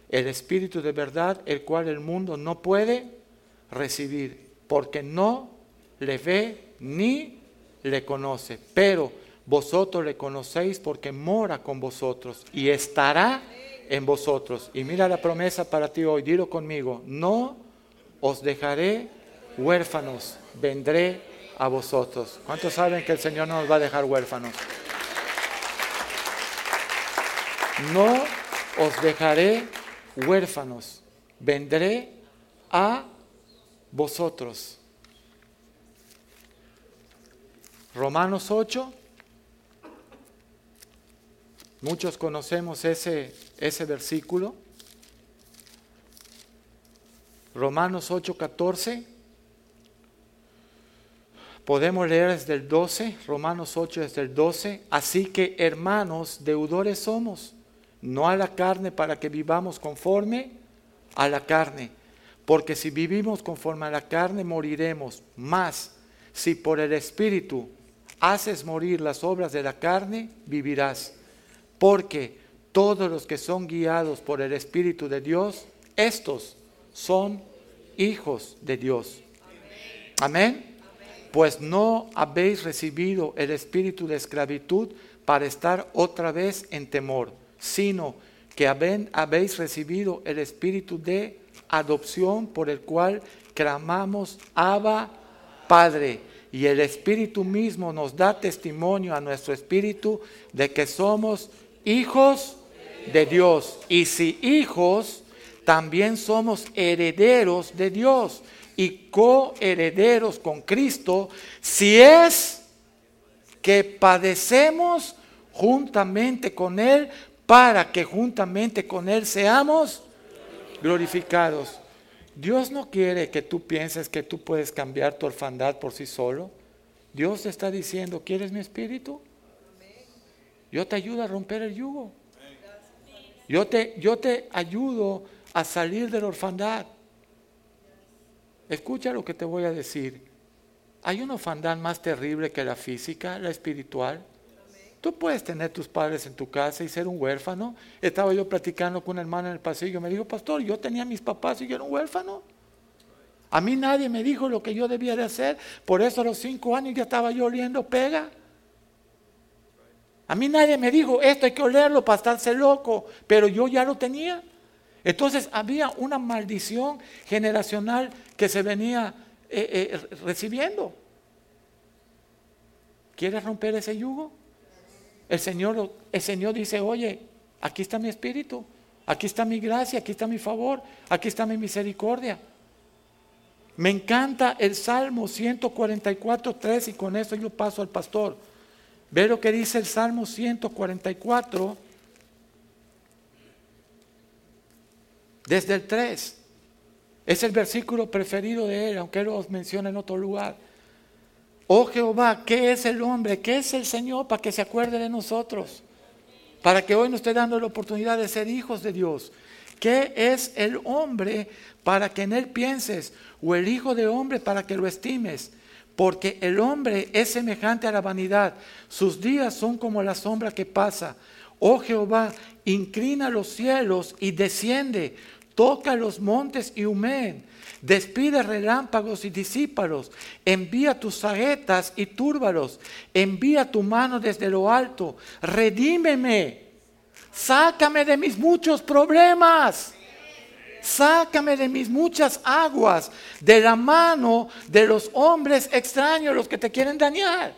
El Espíritu de verdad, el cual el mundo no puede recibir, porque no le ve ni le conoce. Pero vosotros le conocéis porque mora con vosotros y estará en vosotros. Y mira la promesa para ti hoy, dilo conmigo, no os dejaré huérfanos, vendré a vosotros. ¿Cuántos saben que el Señor no nos va a dejar huérfanos? No os dejaré huérfanos, vendré a vosotros. Romanos 8, Muchos conocemos ese, ese versículo. Romanos 8:14. Podemos leer desde el 12, Romanos 8 desde el 12. Así que hermanos, deudores somos, no a la carne para que vivamos conforme a la carne. Porque si vivimos conforme a la carne, moriremos. Más, si por el Espíritu haces morir las obras de la carne, vivirás porque todos los que son guiados por el Espíritu de Dios, estos son hijos de Dios. Amén. Pues no habéis recibido el espíritu de esclavitud para estar otra vez en temor, sino que habéis recibido el espíritu de adopción por el cual clamamos Abba Padre. Y el Espíritu mismo nos da testimonio a nuestro espíritu de que somos hijos de Dios. Y si hijos, también somos herederos de Dios y coherederos con Cristo, si es que padecemos juntamente con Él, para que juntamente con Él seamos glorificados. Dios no quiere que tú pienses que tú puedes cambiar tu orfandad por sí solo. Dios te está diciendo, ¿quieres mi espíritu? Yo te ayudo a romper el yugo. Yo te, yo te ayudo a salir de la orfandad. Escucha lo que te voy a decir. Hay una orfandad más terrible que la física, la espiritual. Tú puedes tener tus padres en tu casa y ser un huérfano. Estaba yo platicando con una hermana en el pasillo. Me dijo, pastor, yo tenía mis papás y yo era un huérfano. A mí nadie me dijo lo que yo debía de hacer. Por eso a los cinco años ya estaba yo oliendo pega. A mí nadie me dijo, esto hay que olerlo para estarse loco, pero yo ya lo tenía. Entonces había una maldición generacional que se venía eh, eh, recibiendo. ¿Quieres romper ese yugo? El Señor, el Señor dice, oye, aquí está mi espíritu, aquí está mi gracia, aquí está mi favor, aquí está mi misericordia. Me encanta el Salmo 144, 3 y con eso yo paso al pastor. Ve lo que dice el Salmo 144, desde el 3. Es el versículo preferido de él, aunque él lo menciona en otro lugar. Oh Jehová, ¿qué es el hombre? ¿Qué es el Señor para que se acuerde de nosotros? Para que hoy nos esté dando la oportunidad de ser hijos de Dios. ¿Qué es el hombre para que en él pienses? ¿O el hijo de hombre para que lo estimes? porque el hombre es semejante a la vanidad, sus días son como la sombra que pasa. Oh Jehová, inclina los cielos y desciende, toca los montes y humeen, despide relámpagos y disípalos, envía tus saetas y túrbalos, envía tu mano desde lo alto, redímeme, sácame de mis muchos problemas sácame de mis muchas aguas, de la mano de los hombres extraños, los que te quieren dañar.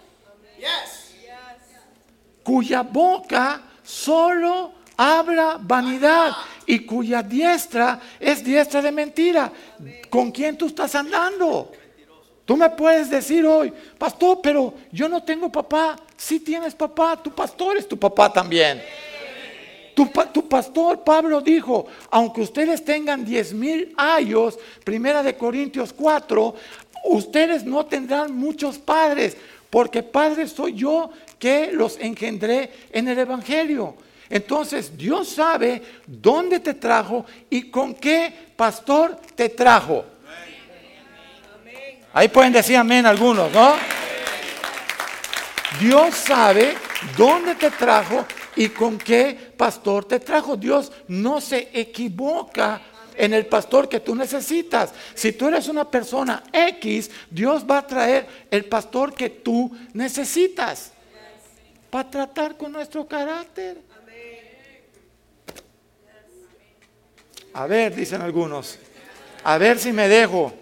Cuya boca solo habla vanidad y cuya diestra es diestra de mentira. ¿Con quién tú estás andando? Tú me puedes decir hoy, pastor, pero yo no tengo papá. Si tienes papá, tu pastor es tu papá también. Tu, pastor Pablo dijo, aunque ustedes tengan diez mil años, primera de Corintios 4, ustedes no tendrán muchos padres, porque padre soy yo que los engendré en el Evangelio. Entonces Dios sabe dónde te trajo y con qué pastor te trajo. Ahí pueden decir amén algunos, ¿no? Dios sabe dónde te trajo y con qué pastor te trajo. Dios no se equivoca en el pastor que tú necesitas. Si tú eres una persona X, Dios va a traer el pastor que tú necesitas para tratar con nuestro carácter. A ver, dicen algunos, a ver si me dejo.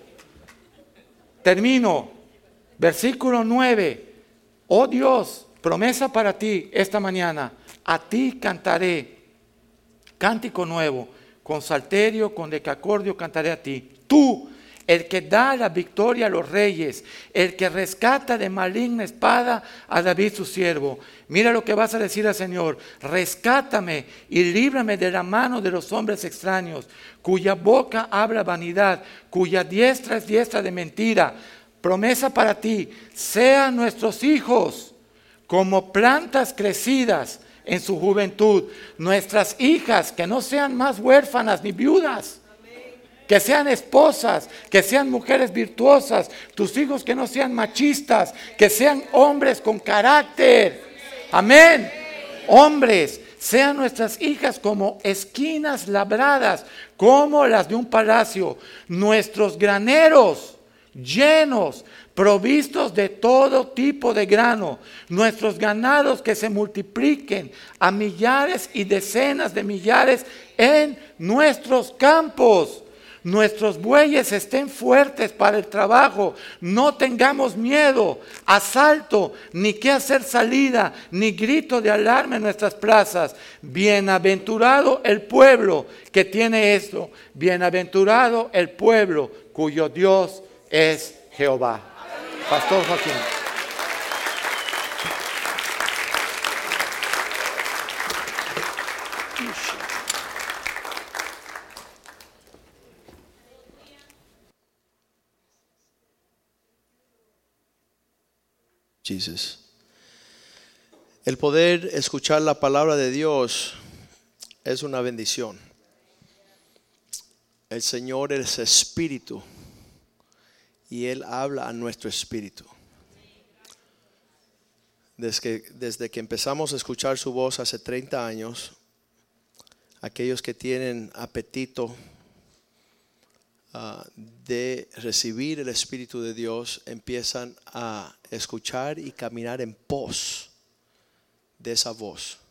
Termino. Versículo 9. Oh Dios, promesa para ti esta mañana a ti cantaré cántico nuevo, con salterio, con decacordio cantaré a ti. Tú, el que da la victoria a los reyes, el que rescata de maligna espada a David su siervo. Mira lo que vas a decir al Señor, rescátame y líbrame de la mano de los hombres extraños, cuya boca habla vanidad, cuya diestra es diestra de mentira. Promesa para ti, sean nuestros hijos como plantas crecidas en su juventud. Nuestras hijas que no sean más huérfanas ni viudas. Que sean esposas, que sean mujeres virtuosas, tus hijos que no sean machistas, que sean hombres con carácter. Amén. Hombres, sean nuestras hijas como esquinas labradas, como las de un palacio, nuestros graneros llenos provistos de todo tipo de grano, nuestros ganados que se multipliquen a millares y decenas de millares en nuestros campos. Nuestros bueyes estén fuertes para el trabajo, no tengamos miedo, asalto, ni que hacer salida, ni grito de alarma en nuestras plazas. Bienaventurado el pueblo que tiene esto, bienaventurado el pueblo cuyo Dios es Jehová. Pastor Joaquín. El poder escuchar la palabra de Dios es una bendición. El Señor es espíritu y Él habla a nuestro espíritu. Desde que, desde que empezamos a escuchar su voz hace 30 años, aquellos que tienen apetito ah, de recibir el Espíritu de Dios empiezan a escuchar y caminar en pos de esa voz.